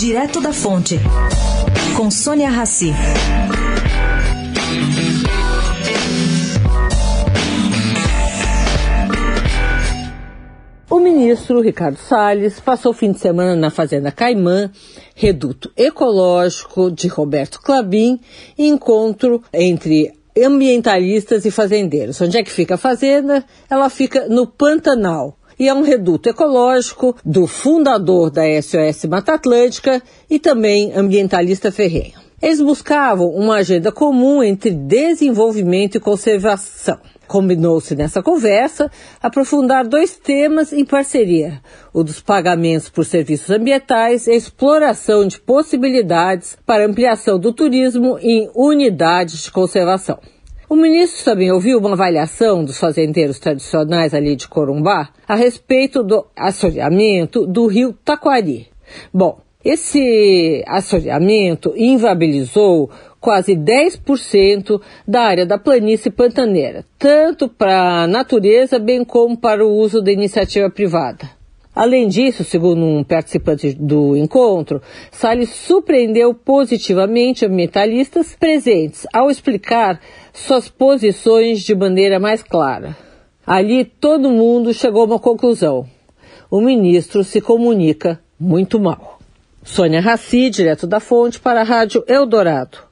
Direto da Fonte, com Sônia Rassi. O ministro Ricardo Salles passou o fim de semana na Fazenda Caimã, reduto ecológico de Roberto Clabin, encontro entre ambientalistas e fazendeiros. Onde é que fica a fazenda? Ela fica no Pantanal. E é um reduto ecológico do fundador da SOS Mata Atlântica e também ambientalista ferrenho. Eles buscavam uma agenda comum entre desenvolvimento e conservação. Combinou-se nessa conversa aprofundar dois temas em parceria: o dos pagamentos por serviços ambientais e a exploração de possibilidades para ampliação do turismo em unidades de conservação. O ministro também ouviu uma avaliação dos fazendeiros tradicionais ali de Corumbá a respeito do assoreamento do rio Taquari. Bom, esse assoreamento inviabilizou quase 10% da área da planície pantaneira, tanto para a natureza bem como para o uso da iniciativa privada. Além disso, segundo um participante do encontro, Salles surpreendeu positivamente ambientalistas presentes ao explicar suas posições de maneira mais clara. Ali todo mundo chegou a uma conclusão. O ministro se comunica muito mal. Sônia Raci, direto da fonte, para a Rádio Eldorado.